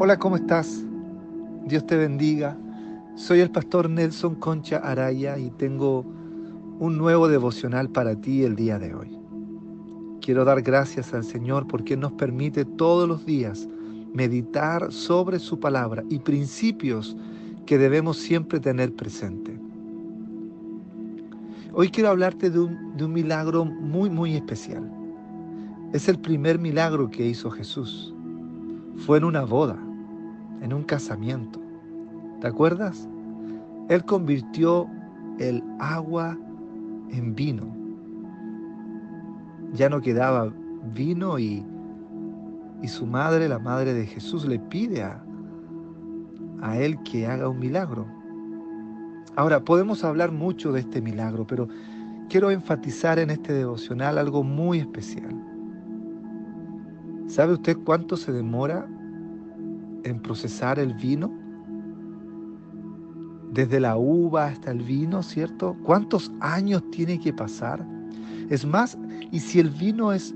Hola, ¿cómo estás? Dios te bendiga. Soy el pastor Nelson Concha Araya y tengo un nuevo devocional para ti el día de hoy. Quiero dar gracias al Señor porque nos permite todos los días meditar sobre su palabra y principios que debemos siempre tener presente. Hoy quiero hablarte de un, de un milagro muy, muy especial. Es el primer milagro que hizo Jesús. Fue en una boda en un casamiento. ¿Te acuerdas? Él convirtió el agua en vino. Ya no quedaba vino y, y su madre, la madre de Jesús, le pide a, a él que haga un milagro. Ahora, podemos hablar mucho de este milagro, pero quiero enfatizar en este devocional algo muy especial. ¿Sabe usted cuánto se demora en procesar el vino? Desde la uva hasta el vino, ¿cierto? ¿Cuántos años tiene que pasar? Es más, y si el vino es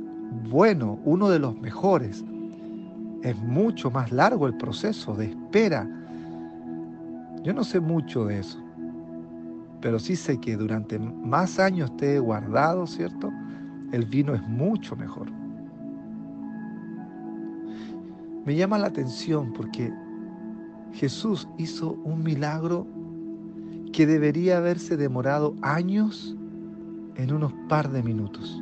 bueno, uno de los mejores, es mucho más largo el proceso de espera. Yo no sé mucho de eso, pero sí sé que durante más años esté guardado, ¿cierto? El vino es mucho mejor. Me llama la atención porque Jesús hizo un milagro que debería haberse demorado años en unos par de minutos.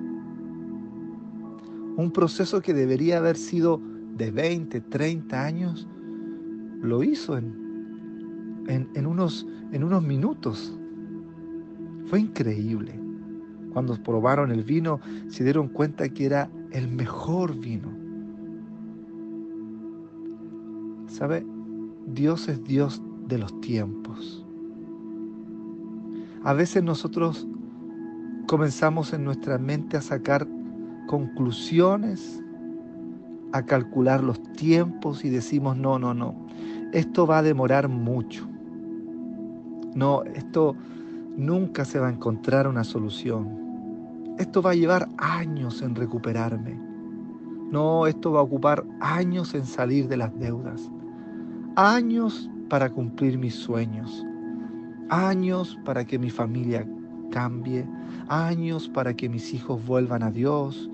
Un proceso que debería haber sido de 20, 30 años, lo hizo en, en, unos, en unos minutos. Fue increíble. Cuando probaron el vino, se dieron cuenta que era el mejor vino. ¿Sabe? Dios es Dios de los tiempos. A veces nosotros comenzamos en nuestra mente a sacar conclusiones, a calcular los tiempos y decimos, no, no, no, esto va a demorar mucho. No, esto nunca se va a encontrar una solución. Esto va a llevar años en recuperarme. No, esto va a ocupar años en salir de las deudas años para cumplir mis sueños, años para que mi familia cambie, años para que mis hijos vuelvan a Dios,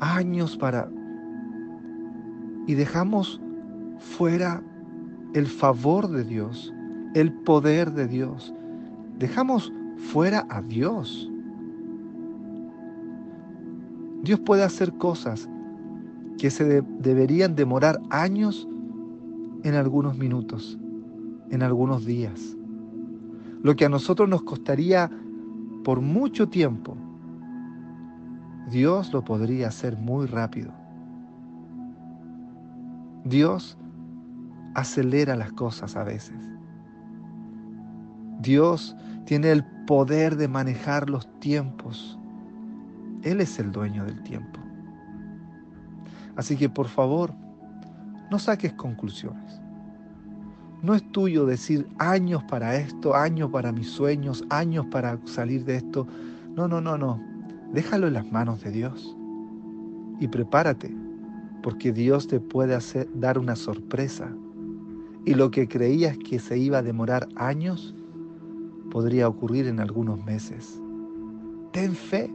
años para... Y dejamos fuera el favor de Dios, el poder de Dios. Dejamos fuera a Dios. Dios puede hacer cosas que se de deberían demorar años en algunos minutos, en algunos días. Lo que a nosotros nos costaría por mucho tiempo, Dios lo podría hacer muy rápido. Dios acelera las cosas a veces. Dios tiene el poder de manejar los tiempos. Él es el dueño del tiempo. Así que por favor, no saques conclusiones. No es tuyo decir años para esto, años para mis sueños, años para salir de esto. No, no, no, no. Déjalo en las manos de Dios. Y prepárate, porque Dios te puede hacer, dar una sorpresa. Y lo que creías que se iba a demorar años, podría ocurrir en algunos meses. Ten fe,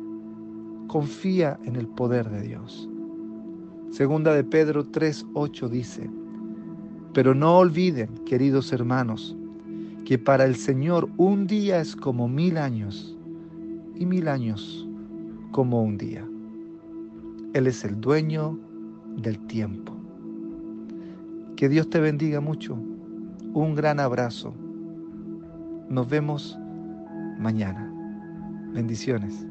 confía en el poder de Dios. Segunda de Pedro 3:8 dice, pero no olviden, queridos hermanos, que para el Señor un día es como mil años y mil años como un día. Él es el dueño del tiempo. Que Dios te bendiga mucho. Un gran abrazo. Nos vemos mañana. Bendiciones.